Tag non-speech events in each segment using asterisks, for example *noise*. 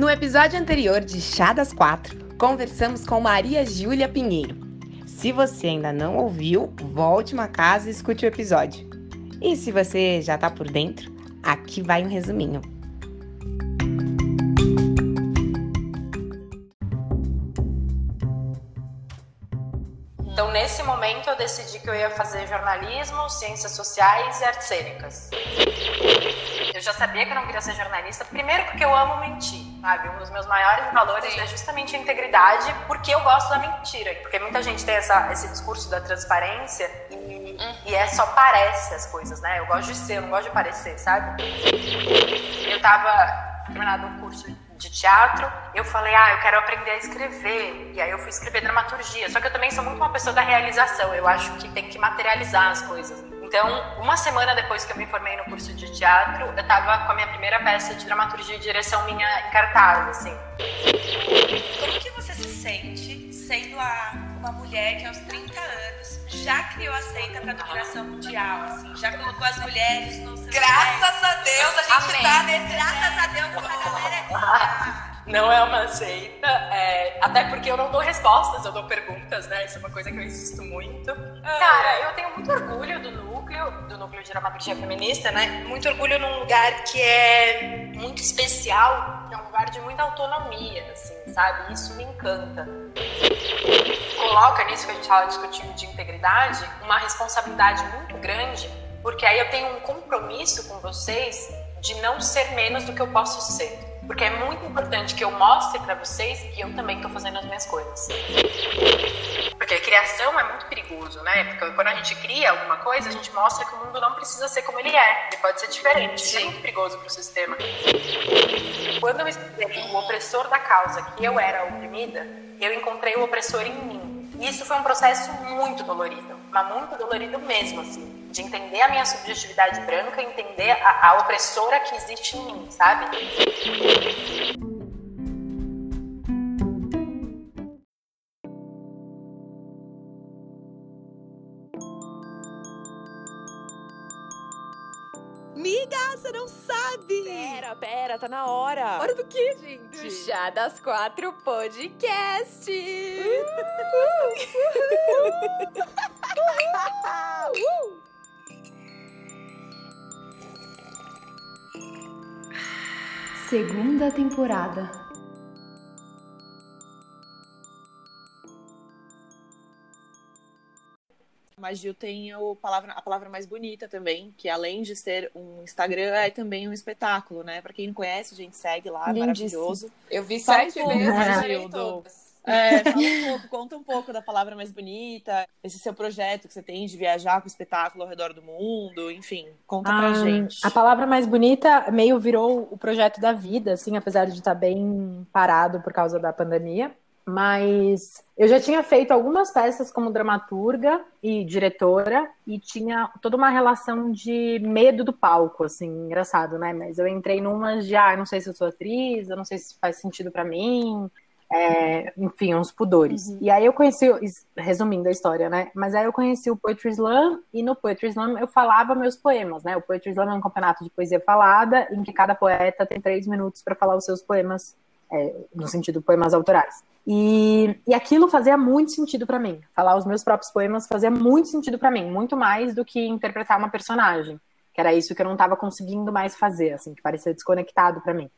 No episódio anterior de Chá das Quatro, conversamos com Maria Júlia Pinheiro. Se você ainda não ouviu, volte uma casa e escute o episódio. E se você já tá por dentro, aqui vai um resuminho. Então, nesse momento, eu decidi que eu ia fazer jornalismo, ciências sociais e artes cênicas. Eu já sabia que eu não queria ser jornalista, primeiro porque eu amo mentir, sabe? Um dos meus maiores valores Sim. é justamente a integridade, porque eu gosto da mentira. Porque muita gente tem essa, esse discurso da transparência e, e é só parece as coisas, né? Eu gosto de ser, eu não gosto de parecer, sabe? Eu tava terminado um curso de teatro, eu falei, ah, eu quero aprender a escrever. E aí eu fui escrever dramaturgia. Só que eu também sou muito uma pessoa da realização. Eu acho que tem que materializar as coisas. Então, uma semana depois que eu me formei no curso de teatro, eu estava com a minha primeira peça de dramaturgia e direção minha em cartaz, assim. Como que você se sente sendo a, uma mulher que aos 30 anos já criou a seita para a dominação mundial, assim, já colocou as mulheres no seu Graças a Deus a gente Amém. tá nesse... Graças a Deus essa galera é *laughs* não é uma seita, é, até porque eu não dou respostas, eu dou perguntas, né? Isso é uma coisa que eu insisto muito. Cara, eu tenho muito orgulho do núcleo, do núcleo de dramaturgia feminista, né? Muito orgulho num lugar que é muito especial, que é um lugar de muita autonomia, assim, sabe? Isso me encanta. Coloca nisso que a gente estava discutindo de integridade uma responsabilidade muito grande, porque aí eu tenho um compromisso com vocês de não ser menos do que eu posso ser. Porque é muito importante que eu mostre para vocês que eu também estou fazendo as minhas coisas. Porque a criação é muito perigoso, né? Porque quando a gente cria alguma coisa, a gente mostra que o mundo não precisa ser como ele é. Ele pode ser diferente. Isso é muito perigoso para o sistema. Quando eu estudei o opressor da causa, que eu era oprimida, eu encontrei o opressor em mim. E isso foi um processo muito dolorido, mas muito dolorido mesmo, assim de entender a minha subjetividade branca, entender a, a opressora que existe em mim, sabe? Miga, você não sabe! Pera, pera, tá na hora. Hora do quê, gente? Já das quatro podcast! Segunda temporada. Mas Gil tem o palavra, a palavra mais bonita também, que além de ser um Instagram, é também um espetáculo, né? Pra quem não conhece, a gente segue lá, Lindíssimo. maravilhoso. Eu vi sete vezes, Gil, do... É, fala um *laughs* pouco, conta um pouco da palavra mais bonita, esse seu projeto que você tem de viajar com o espetáculo ao redor do mundo, enfim, conta pra ah, gente. A palavra mais bonita meio virou o projeto da vida, assim, apesar de estar bem parado por causa da pandemia. Mas eu já tinha feito algumas peças como dramaturga e diretora e tinha toda uma relação de medo do palco, assim, engraçado, né? Mas eu entrei numas de, ah, não sei se eu sou atriz, eu não sei se faz sentido para mim, é, enfim, uns pudores. Uhum. E aí eu conheci, resumindo a história, né? Mas aí eu conheci o Poetry Slam e no Poetry Slam eu falava meus poemas, né? O Poetry Slam é um campeonato de poesia falada em que cada poeta tem três minutos para falar os seus poemas, é, no sentido poemas autorais. E, e aquilo fazia muito sentido para mim. Falar os meus próprios poemas fazia muito sentido para mim, muito mais do que interpretar uma personagem, que era isso que eu não estava conseguindo mais fazer, assim, que parecia desconectado para mim.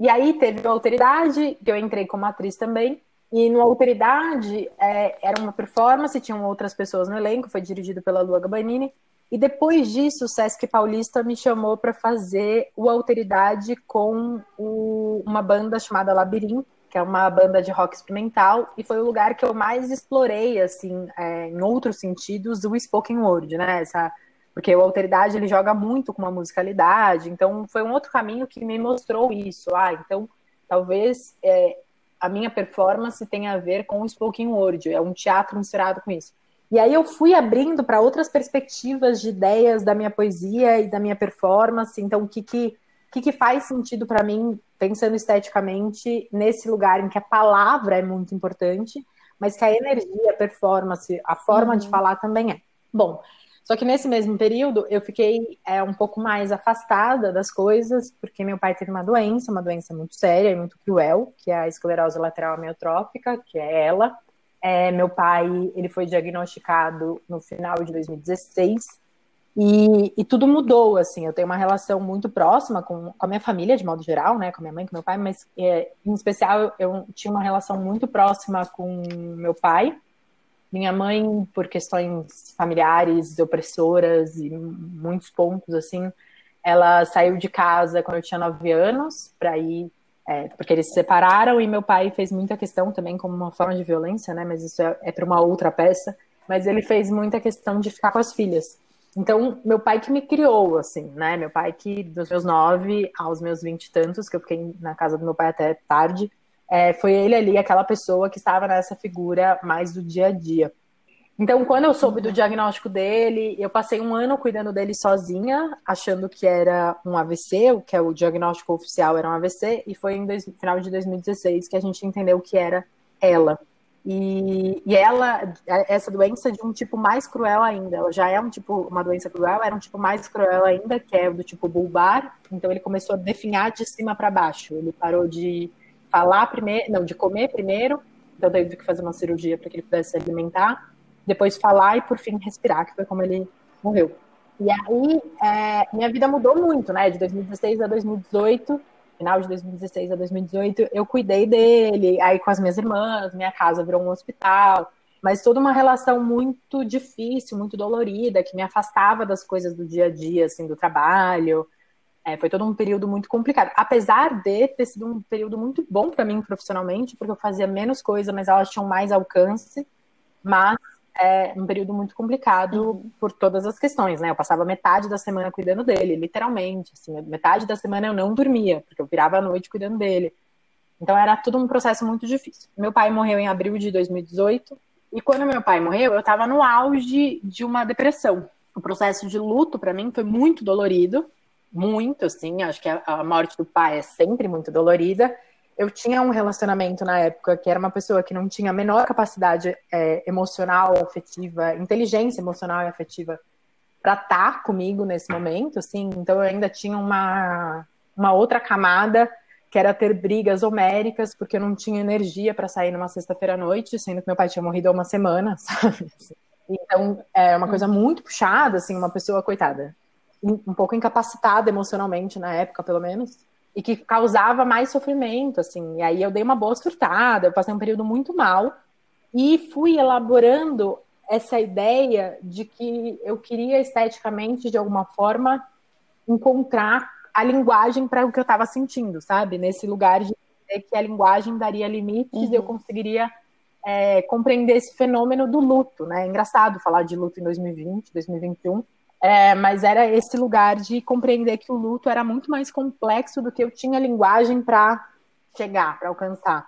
E aí teve a Alteridade, que eu entrei como atriz também. E no Alteridade é, era uma performance, tinham outras pessoas no elenco, foi dirigido pela Lua Gabanini. E depois disso, o Sesc Paulista me chamou para fazer o Alteridade com o, uma banda chamada Labirinto, que é uma banda de rock experimental, e foi o lugar que eu mais explorei, assim, é, em outros sentidos, o spoken word, né? Essa porque o Alteridade ele joga muito com uma musicalidade, então foi um outro caminho que me mostrou isso. Ah, então talvez é, a minha performance tenha a ver com o spoken word, é um teatro misturado com isso. E aí eu fui abrindo para outras perspectivas de ideias da minha poesia e da minha performance, então o que que, que, que faz sentido para mim, pensando esteticamente, nesse lugar em que a palavra é muito importante, mas que a energia, a performance, a forma uhum. de falar também é. Bom, Só que nesse mesmo período eu fiquei é, um pouco mais afastada das coisas, porque meu pai teve uma doença, uma doença muito séria e muito cruel, que é a esclerose lateral amiotrófica, que é ela. É, meu pai ele foi diagnosticado no final de 2016 e, e, tudo mudou, assim, eu tenho uma relação muito próxima com, com, a minha família, de modo geral, né, com minha mãe, com meu pai, mas é, em especial eu, eu tinha uma relação muito próxima com meu pai, minha mãe, por questões familiares, opressoras e muitos pontos, assim, ela saiu de casa quando eu tinha nove anos para ir, é, porque eles se separaram e meu pai fez muita questão também como uma forma de violência, né? Mas isso é, é para uma outra peça. Mas ele fez muita questão de ficar com as filhas. Então, meu pai que me criou, assim, né? Meu pai que, dos meus nove aos meus vinte e tantos, que eu fiquei na casa do meu pai até tarde, é, foi ele ali, aquela pessoa que estava nessa figura mais do dia a dia. Então, quando eu soube do diagnóstico dele, eu passei um ano cuidando dele sozinha, achando que era um AVC, o que é o diagnóstico oficial era um AVC, e foi dois, final de 2016 que a gente entendeu que era ela. E, e ela, essa doença de um tipo mais cruel ainda, ela já é um tipo, uma doença cruel, era um tipo mais cruel ainda, que é do tipo bulbar, então ele começou a definhar de cima para baixo, ele parou de falar primeiro, não, de comer primeiro, então teve que fazer uma cirurgia para que ele pudesse se alimentar, depois falar e por fim respirar, que foi como ele morreu. E aí, é, minha vida mudou muito, né, de 2016 a 2018, final de 2016 a 2018, eu cuidei dele, aí com as minhas irmãs, minha casa virou um hospital, mas toda uma relação muito difícil, muito dolorida, que me afastava das coisas do dia a dia, assim, do trabalho. É, foi todo um período muito complicado. Apesar de ter sido um período muito bom para mim profissionalmente, porque eu fazia menos coisa, mas elas tinham mais alcance. Mas é um período muito complicado uhum. por todas as questões, né? Eu passava metade da semana cuidando dele, literalmente. Assim, metade da semana eu não dormia, porque eu virava à noite cuidando dele. Então era tudo um processo muito difícil. Meu pai morreu em abril de 2018, e quando meu pai morreu, eu estava no auge de uma depressão. O processo de luto para mim foi muito dolorido, muito assim. Acho que a morte do pai é sempre muito dolorida eu tinha um relacionamento na época que era uma pessoa que não tinha a menor capacidade é, emocional, afetiva, inteligência emocional e afetiva para estar tá comigo nesse momento, assim. Então eu ainda tinha uma, uma outra camada que era ter brigas homéricas, porque eu não tinha energia para sair numa sexta-feira à noite, sendo que meu pai tinha morrido há uma semana, *laughs* sabe? Então, é uma coisa muito puxada, assim, uma pessoa, coitada, um pouco incapacitada emocionalmente na época, pelo menos e que causava mais sofrimento, assim. E aí eu dei uma boa surtada, eu passei um período muito mal e fui elaborando essa ideia de que eu queria esteticamente, de alguma forma, encontrar a linguagem para o que eu estava sentindo, sabe? Nesse lugar de que a linguagem daria limites uhum. e eu conseguiria é, compreender esse fenômeno do luto, né? É engraçado falar de luto em 2020, 2021, é, mas era esse lugar de compreender que o luto era muito mais complexo do que eu tinha linguagem para chegar, para alcançar.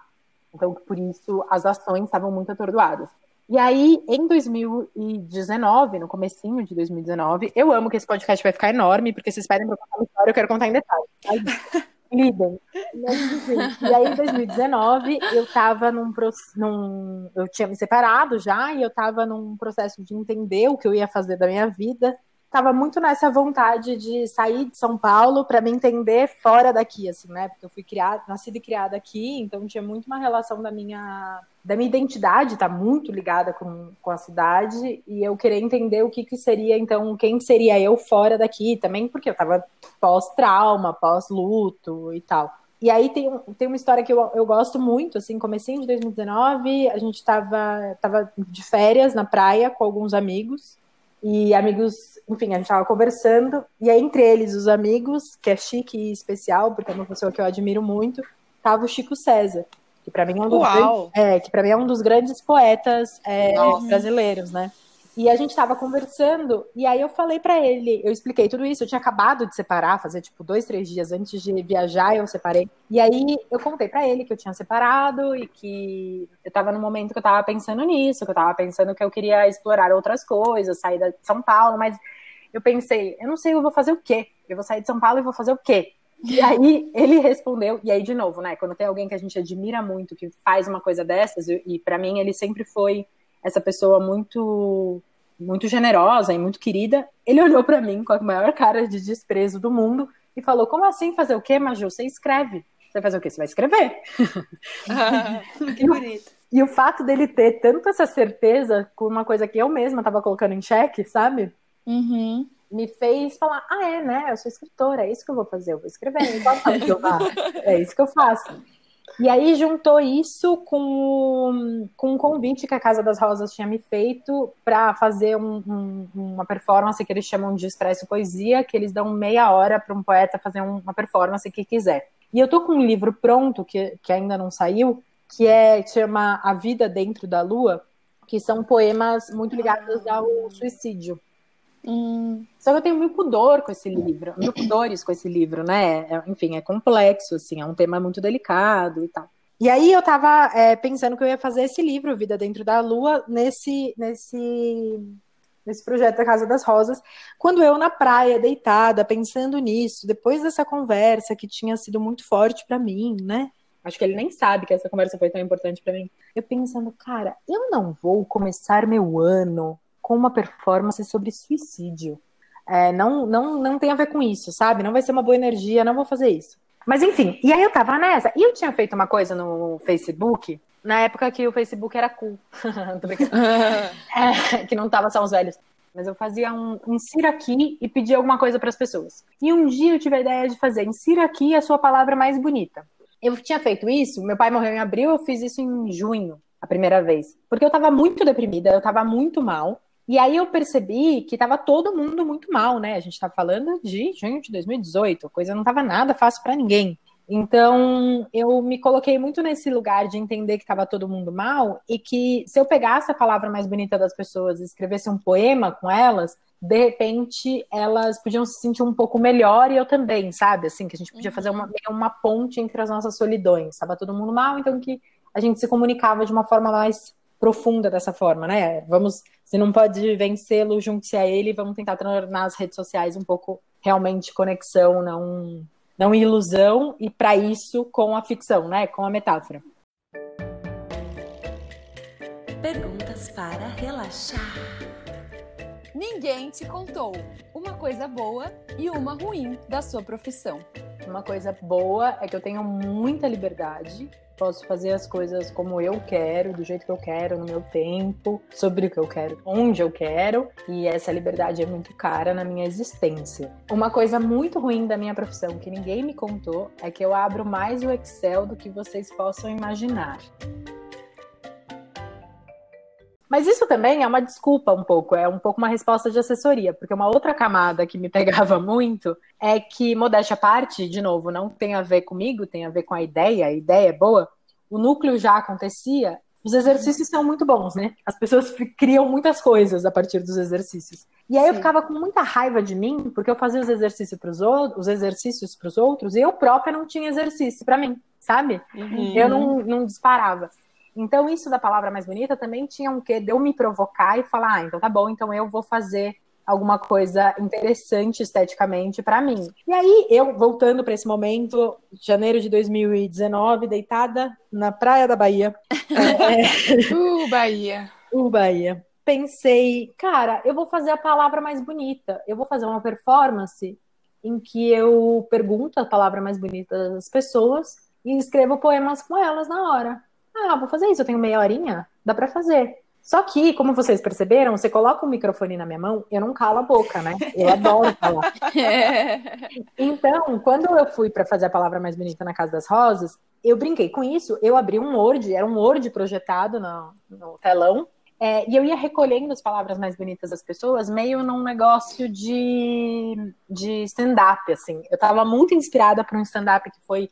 Então, por isso, as ações estavam muito atordoadas. E aí, em 2019, no comecinho de 2019, eu amo que esse podcast vai ficar enorme, porque vocês pedem para contar uma história, eu quero contar em detalhes. *laughs* Lidem. E aí, em 2019, eu estava num, num. Eu tinha me separado já, e eu estava num processo de entender o que eu ia fazer da minha vida estava muito nessa vontade de sair de São Paulo para me entender fora daqui, assim, né? Porque eu fui criada, nascida e criada aqui, então tinha muito uma relação da minha da minha identidade, tá muito ligada com, com a cidade, e eu queria entender o que, que seria, então, quem seria eu fora daqui também, porque eu tava pós-trauma, pós-luto e tal. E aí tem, tem uma história que eu, eu gosto muito, assim, comecinho de 2019, a gente tava, tava de férias na praia com alguns amigos, e amigos, enfim, a gente tava conversando, e aí entre eles, os amigos, que é chique e especial, porque é uma pessoa que eu admiro muito, tava o Chico César, que para mim é um dos grandes, é, que para mim é um dos grandes poetas é, brasileiros, né? E a gente tava conversando, e aí eu falei para ele, eu expliquei tudo isso, eu tinha acabado de separar, fazer tipo dois, três dias antes de viajar, eu separei. E aí eu contei para ele que eu tinha separado e que eu tava no momento que eu tava pensando nisso, que eu tava pensando que eu queria explorar outras coisas, sair de São Paulo, mas eu pensei, eu não sei, eu vou fazer o quê? Eu vou sair de São Paulo e vou fazer o quê? E *laughs* aí ele respondeu, e aí de novo, né, quando tem alguém que a gente admira muito, que faz uma coisa dessas, e, e para mim ele sempre foi essa pessoa muito muito generosa e muito querida, ele olhou para mim com a maior cara de desprezo do mundo e falou: Como assim fazer o quê, Maju? Você escreve. Você vai fazer o quê? Você vai escrever. Ah, *laughs* que bonito. E o fato dele ter tanto essa certeza com uma coisa que eu mesma estava colocando em xeque, sabe? Uhum. Me fez falar: Ah, é, né? Eu sou escritora, é isso que eu vou fazer. Eu vou escrever. Que eu faço. É isso que eu faço. E aí juntou isso com, com um convite que a Casa das Rosas tinha me feito para fazer um, um, uma performance que eles chamam de Expresso Poesia, que eles dão meia hora para um poeta fazer uma performance que quiser. E eu tô com um livro pronto, que, que ainda não saiu, que é chama A Vida Dentro da Lua, que são poemas muito ligados ao suicídio. Hum. Só que eu tenho muito pudor com esse livro, mil pudores com esse livro, né? É, enfim, é complexo, assim, é um tema muito delicado e tal. E aí eu tava é, pensando que eu ia fazer esse livro, Vida Dentro da Lua, nesse, nesse, nesse projeto da Casa das Rosas, quando eu na praia, deitada, pensando nisso, depois dessa conversa que tinha sido muito forte para mim, né? Acho que ele nem sabe que essa conversa foi tão importante para mim. Eu pensando, cara, eu não vou começar meu ano com uma performance sobre suicídio. É, não, não, não tem a ver com isso, sabe? Não vai ser uma boa energia, não vou fazer isso. Mas enfim, e aí eu tava nessa. E eu tinha feito uma coisa no Facebook, na época que o Facebook era cool. *laughs* *laughs* É, que não tava só os velhos. Mas eu fazia um insira aqui e pedia alguma coisa para as pessoas. E um dia eu tive a ideia de fazer insira aqui a sua palavra mais bonita. Eu tinha feito isso, meu pai morreu em abril, eu fiz isso em junho, a primeira vez. Porque eu tava muito deprimida, eu tava muito mal. E aí eu percebi que tava todo mundo muito mal, né? A gente tá falando de junho de 2018, a coisa não tava nada fácil para ninguém. Então, eu me coloquei muito nesse lugar de entender que estava todo mundo mal e que se eu pegasse a palavra mais bonita das pessoas e escrevesse um poema com elas, de repente elas podiam se sentir um pouco melhor e eu também, sabe? Assim, que a gente podia fazer uma, uma ponte entre as nossas solidões. Estava todo mundo mal, então que a gente se comunicava de uma forma mais profunda dessa forma, né? Vamos, se não pode vencê-lo, junte-se a ele, vamos tentar tornar as redes sociais um pouco realmente conexão, não não ilusão, e para isso com a ficção, né? Com a metáfora. Perguntas para relaxar. Ninguém te contou uma coisa boa e uma ruim da sua profissão. Uma coisa boa é que eu tenho muita liberdade posso fazer as coisas como eu quero, do jeito que eu quero, no meu tempo, sobre o que eu quero, onde eu quero, e essa liberdade é muito cara na minha existência. Uma coisa muito ruim da minha profissão que ninguém me contou é que eu abro mais o Excel do que vocês possam imaginar. Mas isso também é uma desculpa um pouco, é um pouco uma resposta de assessoria, porque uma outra camada que me *laughs* pegava muito é que, modéstia à parte, de novo, não tem a ver comigo, tem a ver com a ideia, a ideia é boa, o núcleo já acontecia, os exercícios são muito bons, né? As pessoas criam muitas coisas a partir dos exercícios. E aí Sim. eu ficava com muita raiva de mim, porque eu fazia os exercícios para os outros, os exercícios para os outros, e eu própria não tinha exercício para mim, sabe? Uhum. Eu não, não disparava. Então, isso da palavra mais bonita também tinha um quê de eu me provocar e falar, ah, então tá bom, então eu vou fazer alguma coisa interessante esteticamente para mim. E aí, eu voltando para esse momento, janeiro de 2019, deitada na praia da Bahia. *laughs* é... Uh, Bahia. Uh, Bahia. Pensei, cara, eu vou fazer a palavra mais bonita. Eu vou fazer uma performance em que eu pergunto a palavra mais bonita das pessoas e escrevo poemas com elas na hora. Ah, vou fazer isso, eu tenho meia horinha, dá para fazer. Só que, como vocês perceberam, você coloca o microfone na minha mão, eu não calo a boca, né? Eu adoro falar. *laughs* Então, quando eu fui para fazer a palavra mais bonita na Casa das Rosas, eu brinquei com isso, eu abri um Word, era um Word projetado no, no telão, é, e eu ia recolhendo as palavras mais bonitas das pessoas, meio num negócio de, de stand-up, assim. Eu estava muito inspirada por um stand-up que foi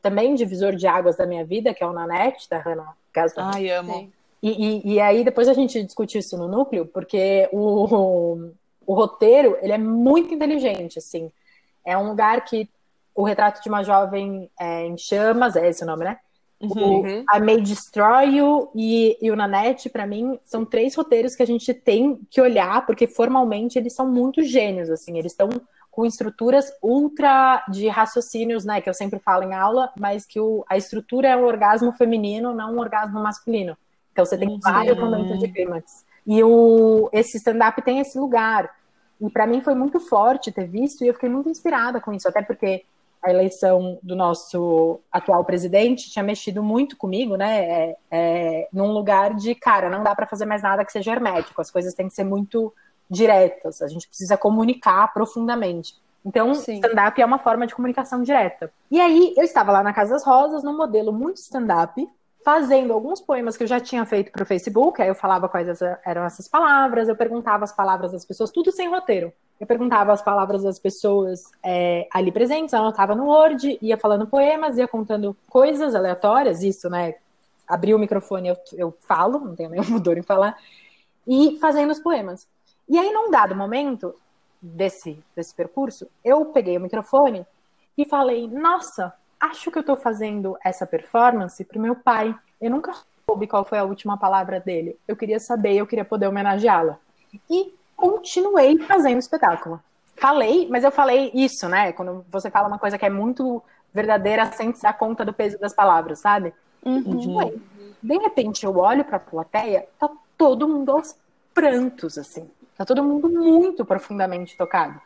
também divisor de águas da minha vida, que é o Nanete, da Hannah Gaston. Ai, amo. E, e, e, aí depois a gente discute isso no núcleo, porque o, o, o, roteiro, ele é muito inteligente, assim. É um lugar que o retrato de uma jovem é, em chamas, é esse o nome, né? Uhum. O I May Destroy You e, e o Nanette, para mim, são três roteiros que a gente tem que olhar, porque formalmente eles são muito gênios, assim, eles estão com estruturas ultra de raciocínios, né, que eu sempre falo em aula, mas que o, a estrutura é um orgasmo feminino, não um orgasmo masculino. Então você tem uhum. vários momentos de clímax. E o, esse stand-up tem esse lugar. E para mim foi muito forte ter visto e eu fiquei muito inspirada com isso, até porque a eleição do nosso atual presidente tinha mexido muito comigo, né? É, é, num lugar de, cara, não dá para fazer mais nada que seja hermético, as coisas têm que ser muito diretas, a gente precisa comunicar profundamente. Então, stand-up é uma forma de comunicação direta. E aí, eu estava lá na Casa das Rosas, num modelo muito stand-up, fazendo alguns poemas que eu já tinha feito para o Facebook, aí eu falava quais eram essas palavras, eu perguntava as palavras das pessoas, tudo sem roteiro. Eu perguntava as palavras das pessoas é, ali presentes, anotava no Word, ia falando poemas, ia contando coisas aleatórias, isso, né? Abri o microfone, eu, eu falo, não tenho nenhum *laughs* dor em falar, e fazendo os poemas. E aí, num dado momento desse, desse percurso, eu peguei o microfone e falei, nossa, acho que eu estou fazendo essa performance para o meu pai. Eu nunca soube qual foi a última palavra dele. Eu queria saber, eu queria poder homenageá-la. E continuei fazendo o espetáculo. Falei, mas eu falei isso, né? Quando você fala uma coisa que é muito verdadeira sem se dar conta do peso das palavras, sabe? Uhum. De repente eu olho para a plateia, tá todo mundo aos prantos, assim. Tá todo mundo muito profundamente tocado.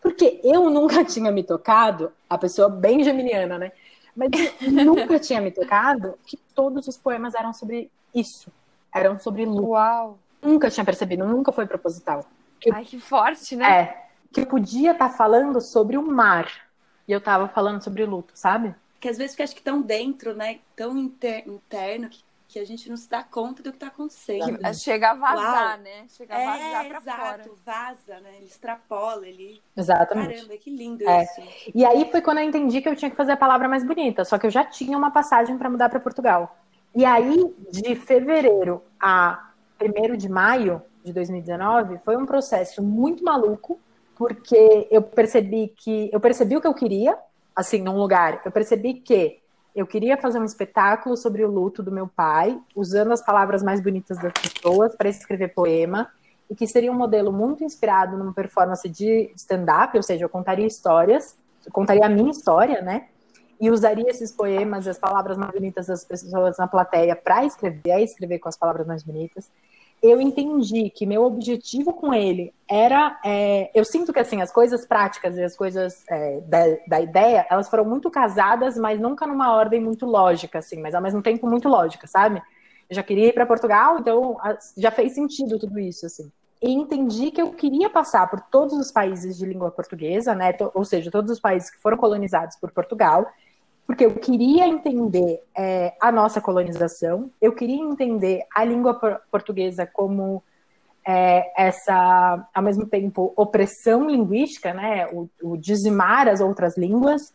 Porque eu *laughs* nunca tinha me tocado, a pessoa bem geminiana, né? Mas eu *laughs* nunca tinha me tocado que todos os poemas eram sobre isso. Eram sobre luto. Uau! Nunca tinha percebido, nunca foi proposital. Que Ai, que forte, né? É. Que eu podia estar tá falando sobre o mar. E eu tava falando sobre luto, sabe? Que às vezes fica acho que tão dentro, né? Tão inter interno que que a gente não se dá conta do que está acontecendo. Que chega a vazar, Uau. né? Chega a vazar é, exato, fora. vaza, né? Ele extrapola, ele... Exatamente. Caramba, que lindo é. isso. E aí foi quando eu entendi que eu tinha que fazer a palavra mais bonita, só que eu já tinha uma passagem para mudar para Portugal. E aí, de fevereiro a 1 de maio de 2019, foi um processo muito maluco, porque eu percebi que... Eu percebi o que eu queria, assim, num lugar. Eu percebi que eu queria fazer um espetáculo sobre o luto do meu pai, usando as palavras mais bonitas das pessoas para escrever poema, e que seria um modelo muito inspirado numa performance de stand-up, ou seja, eu contaria histórias, eu contaria a minha história, né? E usaria esses poemas, as palavras mais bonitas das pessoas na plateia para escrever, escrever com as palavras mais bonitas eu entendi que meu objetivo com ele era. É, eu sinto que assim, as coisas práticas e as coisas é, da, da, ideia, elas foram muito casadas, mas nunca numa ordem muito lógica, assim, mas ao mesmo tempo muito lógica, sabe? Eu já queria ir para Portugal, então já fez sentido tudo isso, assim. E entendi que eu queria passar por todos os países de língua portuguesa, né? Ou seja, todos os países que foram colonizados por Portugal, porque eu queria entender é, a nossa colonização, eu queria entender a língua portuguesa como é, essa, ao mesmo tempo, opressão linguística, né, o, o dizimar as outras línguas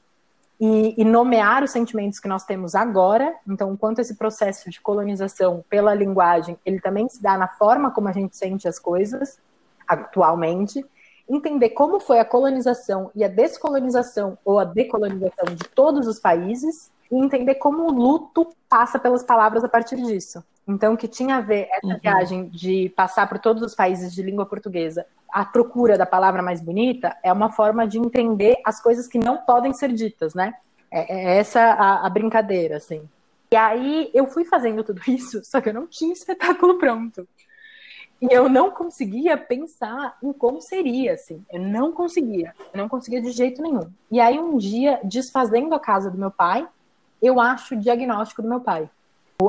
e, e, nomear os sentimentos que nós temos agora. Então, enquanto esse processo de colonização pela linguagem, ele também se dá na forma como a gente sente as coisas atualmente entender como foi a colonização e a descolonização ou a decolonização de todos os países e entender como o luto passa pelas palavras a partir disso. Então, que tinha a ver essa uhum. viagem de passar por todos os países de língua portuguesa, a procura da palavra mais bonita é uma forma de entender as coisas que não podem ser ditas, né? É, é essa a, a brincadeira, assim. E aí eu fui fazendo tudo *laughs* isso, só que eu não tinha espetáculo pronto. E eu não conseguia pensar em como seria, assim. Eu não conseguia. Eu não conseguia de jeito nenhum. E aí, um dia, desfazendo a casa do meu pai, eu acho o diagnóstico do meu pai.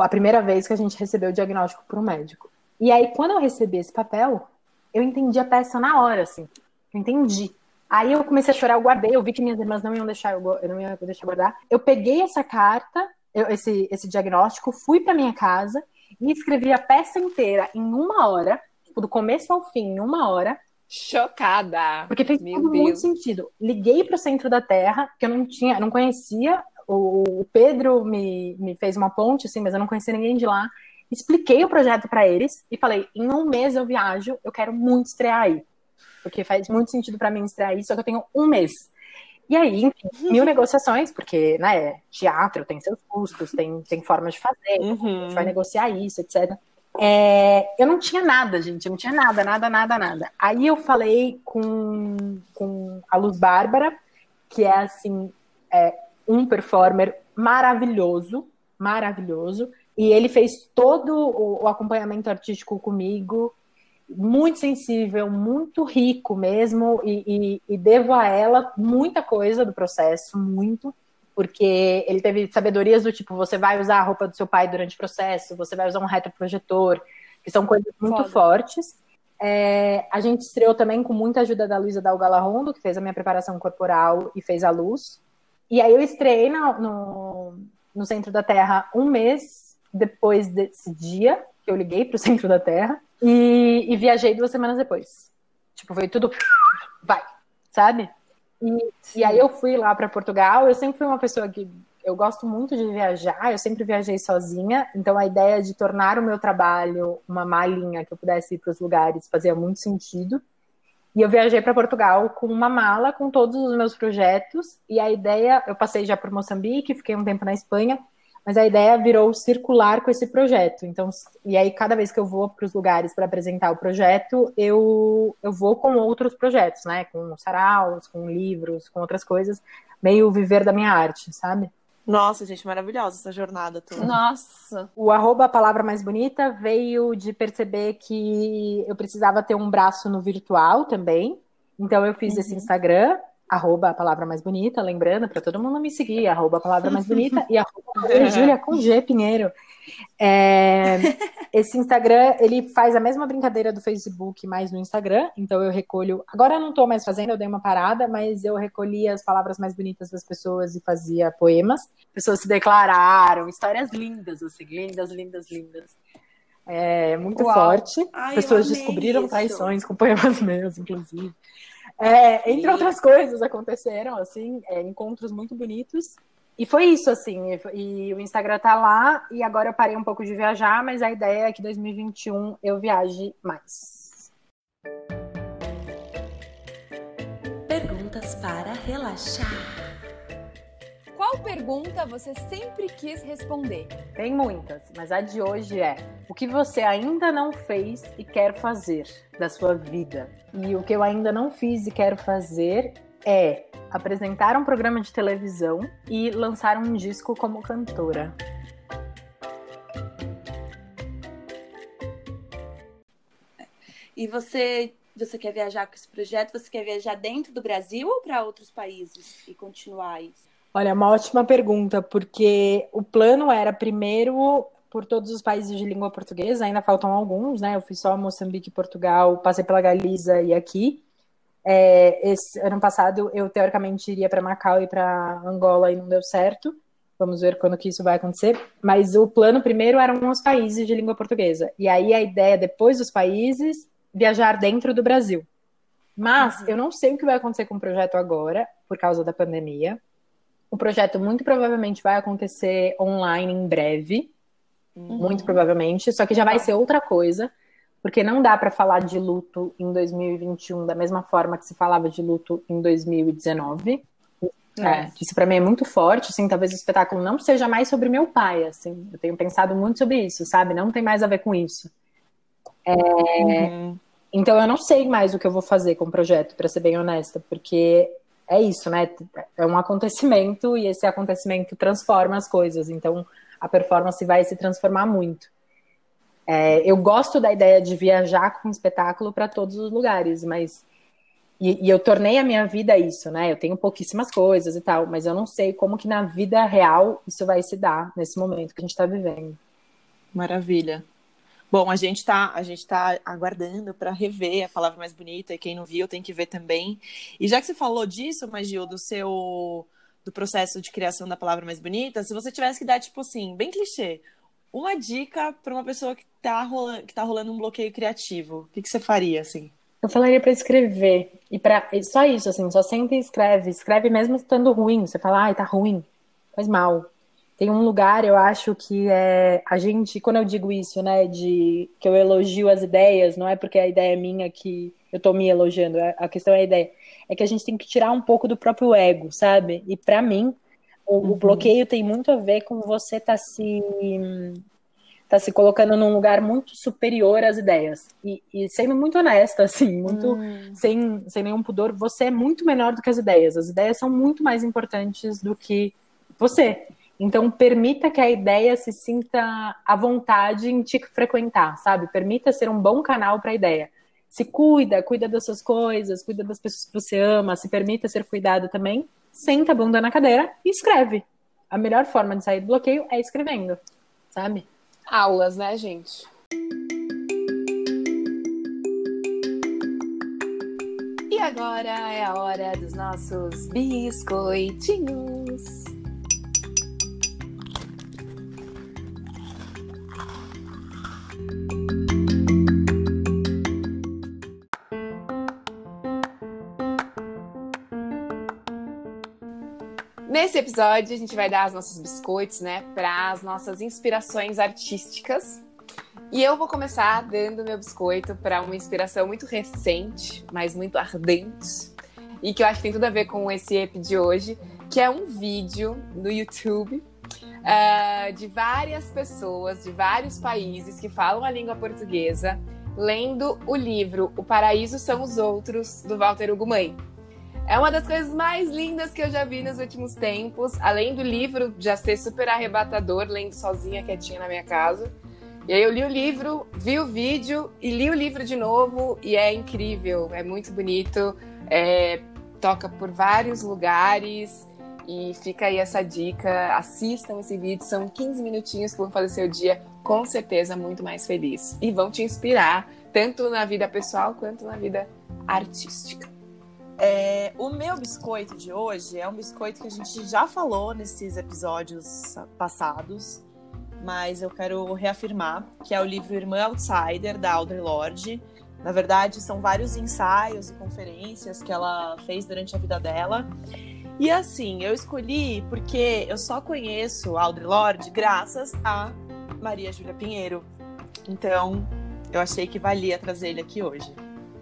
A primeira vez que a gente recebeu o diagnóstico por um médico. E aí, quando eu recebi esse papel, eu entendi a peça na hora, assim. Eu entendi. Aí eu comecei a chorar, eu guardei, eu vi que minhas irmãs não iam deixar eu, eu não ia deixar guardar. Eu peguei essa carta, eu, esse, esse diagnóstico, fui para minha casa e escrevi a peça inteira em uma hora, tipo, do começo ao fim, em uma hora. Chocada! Porque fez Meu muito Deus. sentido. Liguei para o centro da Terra, que eu não tinha, não conhecia. O Pedro me, me fez uma ponte, assim, mas eu não conhecia ninguém de lá. Expliquei o projeto para eles e falei: em um mês eu viajo, eu quero muito estrear aí. Porque faz muito sentido para mim estrear aí, só que eu tenho um mês. E aí, enfim, mil negociações, porque, né, teatro tem seus custos, tem, tem formas de fazer, uhum. a gente vai negociar isso, etc. É, eu não tinha nada, gente, eu não tinha nada, nada, nada, nada. Aí eu falei com, com a Luz Bárbara, que é, assim, é, um performer maravilhoso, maravilhoso, e ele fez todo o, o acompanhamento artístico comigo, muito sensível, muito rico mesmo, e, e, e, devo a ela muita coisa do processo, muito, porque ele teve sabedorias do tipo: você vai usar a roupa do seu pai durante o processo, você vai usar um retroprojetor, que são coisas muito Foda. fortes. É, a gente estreou também com muita ajuda da Luísa Dalgalarrondo, que fez a minha preparação corporal e fez a luz. E aí eu estreiei no, no, no Centro da Terra um mês depois desse dia, que eu liguei para o Centro da Terra, e, e, viajei duas semanas depois. Tipo, foi tudo. Vai, sabe? E, e aí eu fui lá para Portugal. Eu sempre fui uma pessoa que eu gosto muito de viajar, eu sempre viajei sozinha, então a ideia de tornar o meu trabalho uma malinha que eu pudesse ir para os lugares fazia muito sentido. E eu viajei para Portugal com uma mala com todos os meus projetos, e a ideia, eu passei já por Moçambique, fiquei um tempo na Espanha, mas a ideia virou circular com esse projeto. Então, e aí cada vez que eu vou para os lugares para apresentar o projeto, eu, eu vou com outros projetos, né? Com saraus, com livros, com outras coisas, meio viver da minha arte, sabe? Nossa, gente, maravilhosa essa jornada toda. Nossa. O arroba, a palavra mais bonita, veio de perceber que eu precisava ter um braço no virtual também. Então eu fiz uhum. esse Instagram arroba a palavra mais bonita, lembrando para todo mundo me seguir, arroba a palavra mais bonita e *laughs* arroba Júlia com G Pinheiro. É, esse Instagram, ele faz a mesma brincadeira do Facebook, mas no Instagram, então eu recolho, agora eu não estou mais fazendo, eu dei uma parada, mas eu recolhi as palavras mais bonitas das pessoas e fazia poemas. Pessoas se declararam, histórias lindas, assim, lindas, lindas, lindas. É, muito Uau. forte. Ai, pessoas descobriram isso. traições com poemas *laughs* meus, inclusive. É, entre outras coisas aconteceram, assim, é, encontros muito bonitos. E foi isso, assim, e, e, o Instagram tá lá, e agora eu parei um pouco de viajar, mas a ideia é que 2021 eu viaje mais. Perguntas para relaxar. Qual pergunta você sempre quis responder? Tem muitas, mas a de hoje é: o que você ainda não fez e quer fazer da sua vida? E o que eu ainda não fiz e quero fazer é apresentar um programa de televisão e lançar um disco como cantora. E você, você quer viajar com esse projeto? Você quer viajar dentro do Brasil ou para outros países e continuar isso? Olha, uma ótima pergunta, porque o plano era primeiro por todos os países de língua portuguesa, ainda faltam alguns, né? Eu fui só Moçambique, Portugal, passei pela Galiza e aqui. É, esse ano passado eu teoricamente iria para Macau e para Angola e não deu certo. Vamos ver quando que isso vai acontecer. Mas o plano primeiro eram os países de língua portuguesa. E aí a ideia, depois dos países, viajar dentro do Brasil. Mas uhum. eu não sei o que vai acontecer com o projeto agora, por causa da pandemia. O projeto muito provavelmente vai acontecer online em breve, uhum. muito provavelmente, só que já vai ser outra coisa, porque não dá para falar de luto em 2021 da mesma forma que se falava de luto em 2019. É. é, isso para mim é muito forte, assim, talvez o espetáculo não seja mais sobre meu pai, assim, eu tenho pensado muito sobre isso, sabe? Não tem mais a ver com isso. É, uhum. Então eu não sei mais o que eu vou fazer com o projeto, para ser bem honesta, porque é isso, né? É um acontecimento e esse acontecimento transforma as coisas. Então, a performance vai se transformar muito. É, eu gosto da ideia de viajar com espetáculo para todos os lugares, mas. E, e, eu tornei a minha vida isso, né? Eu tenho pouquíssimas coisas e tal, mas eu não sei como que na vida real isso vai se dar nesse momento que a gente está vivendo. Maravilha. Bom, a gente está a gente tá aguardando para rever a palavra mais bonita e quem não viu tem que ver também. E já que você falou disso, Magil, do seu do processo de criação da palavra mais bonita, se você tivesse que dar tipo assim, bem clichê, uma dica para uma pessoa que está rolando, que tá rolando um bloqueio criativo, o que, que você faria assim? Eu falaria para escrever e para só isso assim, só sempre escreve, escreve mesmo estando ruim. Você fala, ai, tá ruim, faz mal tem um lugar, eu acho que é a gente, quando eu digo isso, né, de que eu elogio as ideias, não é porque a ideia é minha que eu tô me elogiando, é, a questão é a ideia, é que a gente tem que tirar um pouco do próprio ego, sabe? E para mim, o, uhum. o, bloqueio tem muito a ver com você tá se tá se colocando num lugar muito superior às ideias e, e sendo muito honesta, assim, muito uhum. sem, sem nenhum pudor, você é muito menor do que as ideias. As ideias são muito mais importantes do que você. Então, permita que a ideia se sinta à vontade em te frequentar, sabe? Permita ser um bom canal para a ideia. se cuida, cuida das suas coisas, cuida das pessoas que você ama, se permita ser cuidado também, senta a bunda na cadeira e escreve. A melhor forma de sair do bloqueio é escrevendo, sabe? Aulas, né, gente? E agora é a hora dos nossos biscoitinhos. Nesse episódio, a gente vai dar os nossos biscoitos, né, para as nossas inspirações artísticas. E eu vou começar dando meu biscoito para uma inspiração muito recente, mas muito ardente, e que eu acho que tem tudo a ver com esse EP de hoje, que é um vídeo no YouTube uh, de várias pessoas de vários países que falam a língua portuguesa lendo o livro O Paraíso São os Outros, do Walter Ugumãe. É uma das coisas mais lindas que eu já vi nos últimos tempos. Além do livro já ser super arrebatador, lendo sozinha, quietinha na minha casa. E aí eu li o livro, vi o vídeo e li o livro de novo e é incrível, é muito bonito, é, toca por vários lugares e fica aí essa dica, assistam esse vídeo, são 15 minutinhos que vão fazer seu dia com certeza muito mais feliz e vão te inspirar tanto na vida pessoal quanto na vida artística. É, o meu biscoito de hoje é um biscoito que a gente já falou nesses episódios passados, mas eu quero reafirmar que é o livro Irmã Outsider, da Audre Lorde. Na verdade, são vários ensaios e conferências que ela fez durante a vida dela. E assim, eu escolhi porque eu só conheço Audre Lorde graças a Maria Júlia Pinheiro. Então, eu achei que valia trazer ele aqui hoje.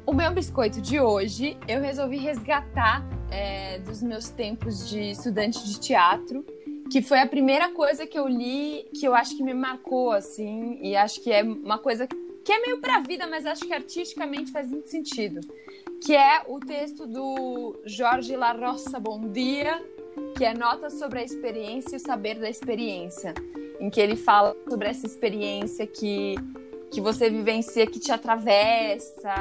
O meu biscoito de hoje eu resolvi resgatar é, dos meus tempos de estudante de teatro, que foi a primeira coisa que eu li que eu acho que me marcou, assim, e acho que é uma coisa que é meio pra vida, mas acho que artisticamente faz muito sentido. Que é o texto do Jorge La Roça Bom Dia, que é Notas sobre a Experiência e o Saber da Experiência, em que ele fala sobre essa experiência que que você vivencia, que te atravessa.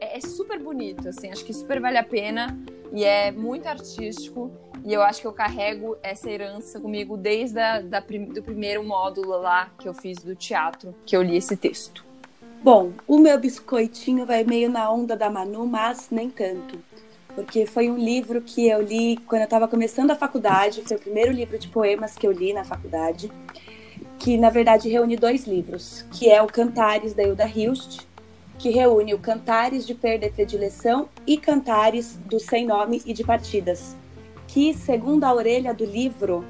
É, é, super bonito, assim, acho que super vale a pena e é muito artístico. E eu acho que eu carrego essa herança comigo desde a, da, do primeiro módulo lá que eu fiz do teatro, que eu li esse texto. Bom, o meu biscoitinho vai meio na onda da Manu, mas nem tanto. Porque foi um livro que eu li quando eu estava começando a faculdade, foi o primeiro livro de poemas que eu li na faculdade que na verdade reúne dois livros, que é o Cantares da Hilda Hilst, que reúne o Cantares de Perda e Predileção e Cantares do Sem Nome e de Partidas, que, segundo a orelha do livro,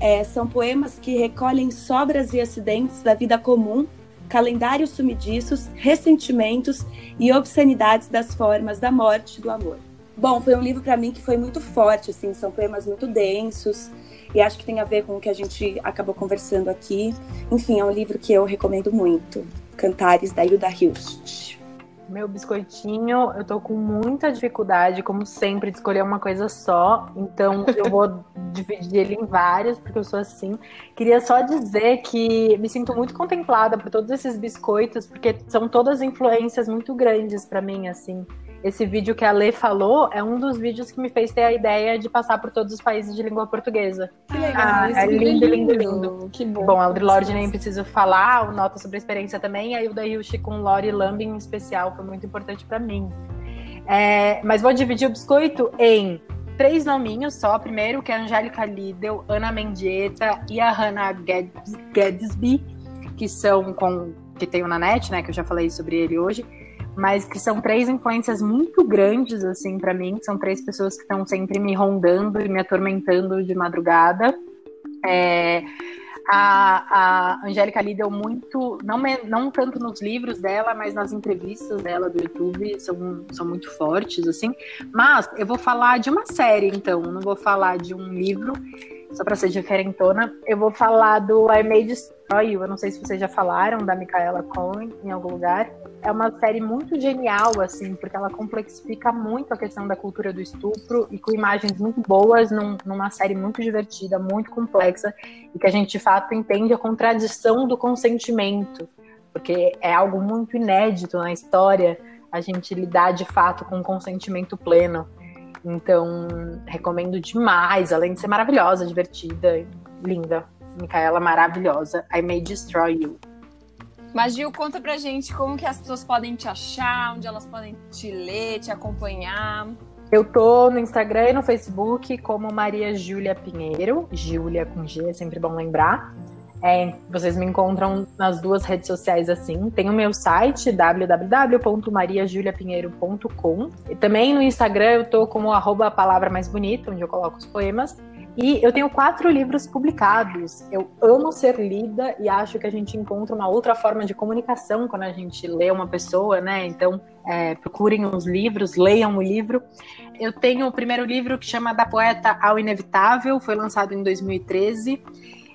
é, são poemas que recolhem sobras e acidentes da vida comum, calendários sumidiços, ressentimentos e obscenidades das formas da morte e do amor. Bom, foi um livro para mim que foi muito forte, assim, são poemas muito densos, e acho que tem a ver com o que a gente acabou conversando aqui. Enfim, é um livro que eu recomendo muito. Cantares da Hilda Hilst. Meu biscoitinho, eu tô com muita dificuldade, como sempre, de escolher uma coisa só. Então eu vou *laughs* dividir ele em vários, porque eu sou assim. Queria só dizer que me sinto muito contemplada por todos esses biscoitos, porque são todas influências muito grandes para mim, assim esse vídeo que a Lê falou é um dos vídeos que me fez ter a ideia de passar por todos os países de língua portuguesa. Que legal, ah, é lindo, lindo, lindo. Que bom. Bom, a Audre Lorde nem preciso falar, o Nota sobre a Experiência também, e a Hilda Hilst com Lori Lambing em especial foi muito importante para mim. É, mas vou dividir o biscoito em três nominhos só. Primeiro, que é a Angélica Lidl, Ana Mendieta e a Hannah Gadsby, que são com que tem o Nanette, né? Que eu já falei sobre ele hoje mas que são três influências muito grandes, assim, para mim. São três pessoas que estão sempre me rondando e me atormentando de madrugada. É, a, a Angélica Lee muito, não, não tanto nos livros dela, mas nas entrevistas dela do YouTube, são, são muito fortes, assim. Mas eu vou falar de uma série, então, não vou falar de um livro, só para ser diferentona. Eu vou falar do I May Destroy You, eu não sei se vocês já falaram, da Micaela Cohen, em algum lugar é uma série muito genial, assim, porque ela complexifica muito a questão da cultura do estupro e com imagens muito boas, num, numa série muito divertida, muito complexa, e que a gente de fato entende a contradição do consentimento, porque é algo muito inédito na história a gente lidar de fato com consentimento pleno. Então, recomendo demais, além de ser maravilhosa, divertida, linda. Micaela maravilhosa. I May Destroy You. Mas Gil, conta pra gente como que as pessoas podem te achar, onde elas podem te ler, te acompanhar. Eu tô no Instagram e no Facebook como Maria Júlia Pinheiro, Júlia com G, é sempre bom lembrar. É, vocês me encontram nas duas redes sociais assim. Tem o meu site, www.mariajuliapinheiro.com. E também no Instagram eu tô como arroba palavra mais bonita, onde eu coloco os poemas. E eu tenho quatro livros publicados. Eu amo ser lida e acho que a gente encontra uma outra forma de comunicação quando a gente lê uma pessoa, né? Então, é, procurem os livros, leiam o livro. Eu tenho o primeiro livro que chama Da Poeta ao Inevitável, foi lançado em 2013.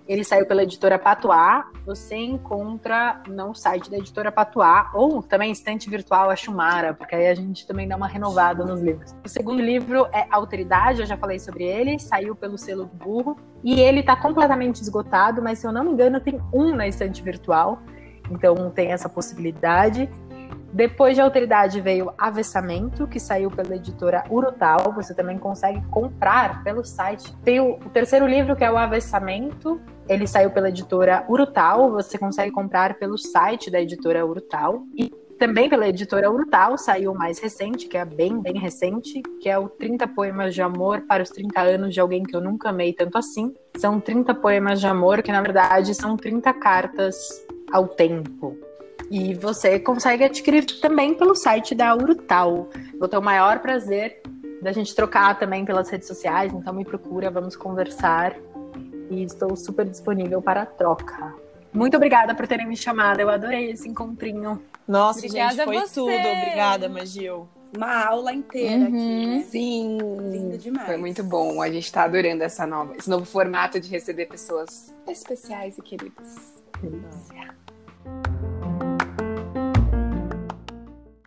Ele saiu pela editora Patuá. Você encontra no site da editora Patuá ou também estante virtual a Chumara, porque aí a gente também dá uma renovada nos livros. O segundo livro é Alteridade, eu já falei sobre ele, saiu pelo selo do Burro e ele está completamente esgotado, mas se eu não me engano tem um na estante virtual. Então tem essa possibilidade. Depois de Alteridade veio Avessamento, que saiu pela editora Urutau. Você também consegue comprar pelo site. Tem o, o terceiro livro, que é o Avessamento. Ele saiu pela editora Urutau. Você consegue comprar pelo site da editora Urutau. E também pela editora Urutau saiu o mais recente, que é bem, bem recente, que é o 30 Poemas de Amor para os 30 anos de alguém que eu nunca amei tanto assim. São 30 poemas de amor que, na verdade, são 30 cartas ao tempo. E você consegue adquirir também pelo site da Urutau. Vou ter o maior prazer da gente trocar também pelas redes sociais, então me procura, vamos conversar. E estou super disponível para a troca. Muito obrigada por terem me chamado, eu adorei esse encontrinho. Nossa, Obrigada gente, foi você. tudo. Obrigada, Magil. Uma aula inteira aqui, né? Sim. Lindo demais. Foi muito bom. A gente tá adorando essa nova, esse novo formato de receber pessoas especiais e queridas. Delícia. thank you